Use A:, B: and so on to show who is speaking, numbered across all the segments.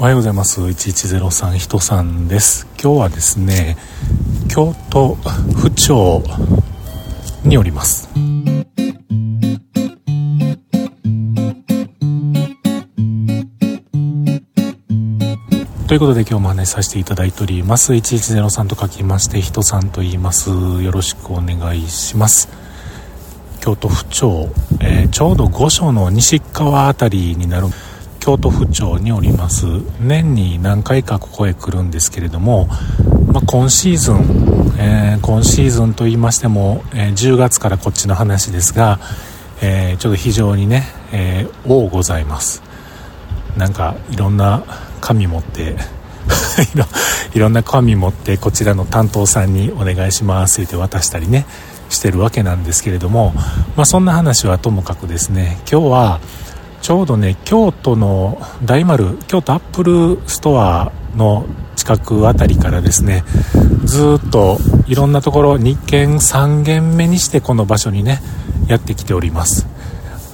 A: おはようございます。1103人さんです。今日はですね京都府庁におります。ということで今日も話させていただいております。1103と書きまして人さんと言います。よろしくお願いします。京都府庁、えー、ちょうど御所の西側辺りになる京都府庁におります。年に何回かここへ来るんですけれども、まあ、今シーズン、えー、今シーズンと言いましても、えー、10月からこっちの話ですが、えー、ちょっと非常にね、え多ございます。なんかいろんな紙持って いろんな紙持ってこちらの担当さんにお願いしますって渡したりねしてるわけなんですけれども、まあ、そんな話はともかくですね今日はちょうどね京都の大丸京都アップルストアの近くあたりからですねずっといろんなところ2軒3軒目にしてこの場所にねやってきております。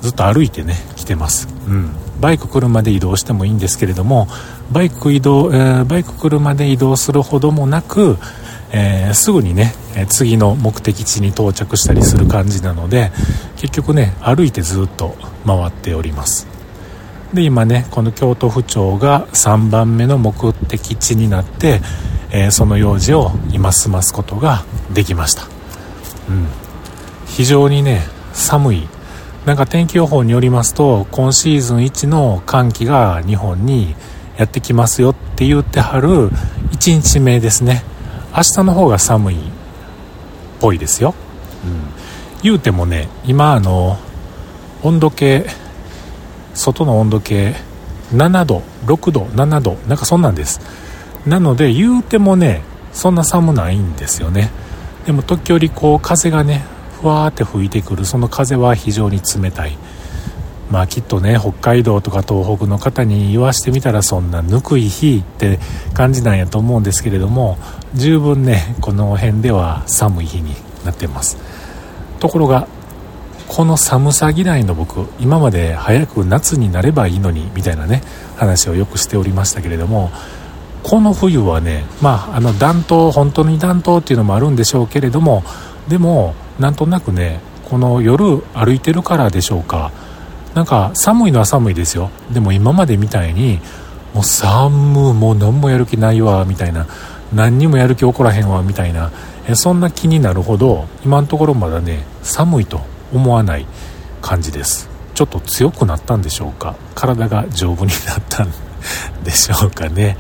A: ずっと歩いてね来てます。うん。バイク車で移動してもいいんですけれどもバイク移動、えー、バイク車で移動するほどもなく、えー、すぐにね次の目的地に到着したりする感じなので結局ね歩いてずっと回っております。で今ねこの京都府庁が3番目の目的地になって、えー、その用事を今済ますことができました。うん。非常にね寒い。なんか天気予報によりますと今シーズン1の寒気が日本にやってきますよって言ってはる1日目ですね。明日の方が寒いっぽいですよ、うん、言うてもね今あの温度計外の温度計7度6度7度なんかそんなんです。なので言うてもねそんな寒ないんですよね。でも時折こう風がねふわーって吹いてくる。その風は非常に冷たい。まあきっとね北海道とか東北の方に言わしてみたらそんなぬくい日って感じなんやと思うんですけれども十分ねこの辺では寒い日になってます。ところがこの寒さ嫌いの僕今まで早く夏になればいいのにみたいなね話をよくしておりましたけれどもこの冬はねまああの暖冬本当に暖冬っていうのもあるんでしょうけれどもでもなんとなくねこの夜歩いてるからでしょうか。なんか寒いのは寒いですよ。でも今までみたいにもう寒もう何もやる気ないわみたいな。何にもやる気起こらへんわみたいな。えそんな気になるほど今のところまだね寒いと思わない感じです。ちょっと強くなったんでしょうか？体が丈夫になったんでしょうかね。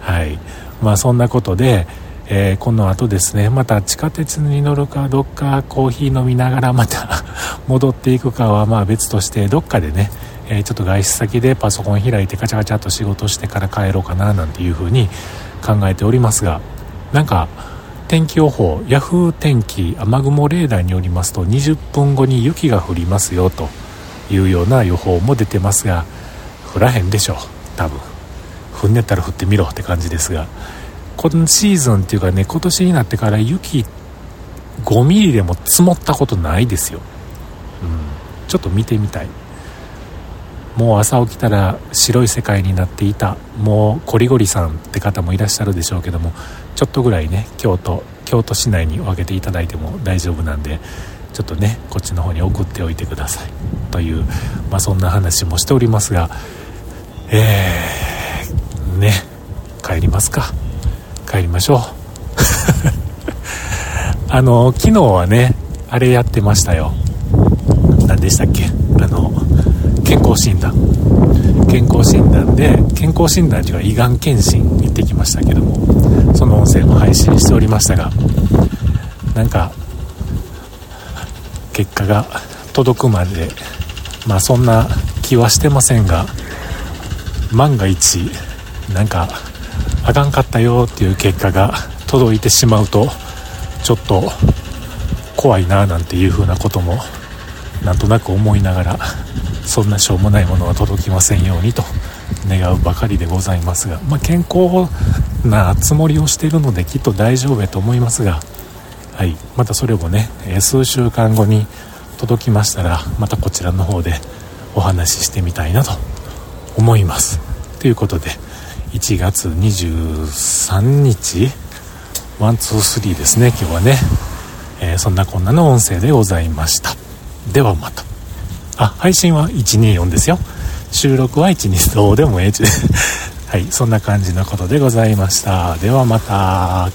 A: はい。まあそんなことでえー、この後ですねまた地下鉄に乗るかどっかコーヒー飲みながらまた 戻っていくかはまあ別としてどっかでね、えー、ちょっと外出先でパソコン開いてカチャカチャと仕事してから帰ろうかななんていうふうに考えておりますがなんか天気予報 Yahoo 天気雨雲レーダーによりますと20分後に雪が降りますよというような予報も出てますが降らへんでしょう多分。降んねったら降ってみろって感じですが今シーズンっていうかね今年になってから雪5ミリでも積もったことないですよ、うん、ちょっと見てみたい。もう朝起きたら白い世界になっていた。もうコリゴリさんって方もいらっしゃるでしょうけどもちょっとぐらいね京都京都市内に分けていただいても大丈夫なんでちょっとねこっちの方に送っておいてください。という、まあ、そんな話もしておりますがえー、ね帰りますか。帰りましょう。あの昨日はねあれやってましたよ。何でしたっけ？あの健康診断。健康診断で健康診断というか胃がん検診行ってきましたけどもその音声も配信しておりましたがなんか結果が届くまでまあそんな気はしてませんが万が一なんかあかんかったよっていう結果が届いてしまうとちょっと怖いななんていうふうなこともなんとなく思いながらそんなしょうもないものは届きませんようにと願うばかりでございますが、まあ、健康なつもりをしているのできっと大丈夫やと思いますが、はい、またそれもね数週間後に届きましたらまたこちらの方でお話ししてみたいなと思います。ということで1月23日 one two three ですね今日はね、えー、そんなこんなの音声でございました。ではまた。あ配信は124ですよ。収録は12どうでもええち。はいそんな感じのことでございました。ではまた。